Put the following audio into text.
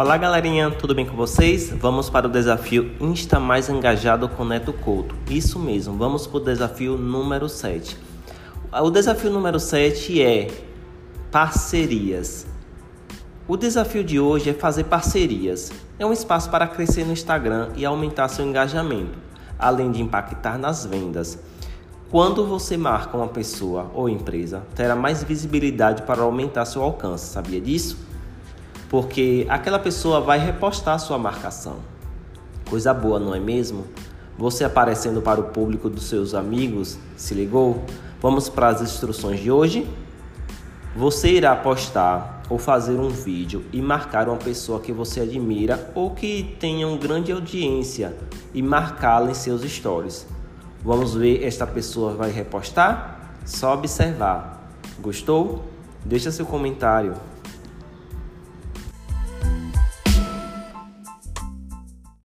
Olá galerinha, tudo bem com vocês? Vamos para o desafio Insta Mais Engajado com Neto Couto. Isso mesmo, vamos para o desafio número 7. O desafio número 7 é parcerias. O desafio de hoje é fazer parcerias. É um espaço para crescer no Instagram e aumentar seu engajamento, além de impactar nas vendas. Quando você marca uma pessoa ou empresa, terá mais visibilidade para aumentar seu alcance, sabia disso? Porque aquela pessoa vai repostar sua marcação. Coisa boa, não é mesmo? Você aparecendo para o público dos seus amigos, se ligou? Vamos para as instruções de hoje? Você irá postar ou fazer um vídeo e marcar uma pessoa que você admira ou que tenha uma grande audiência e marcá-la em seus stories. Vamos ver esta pessoa vai repostar? Só observar. Gostou? Deixa seu comentário.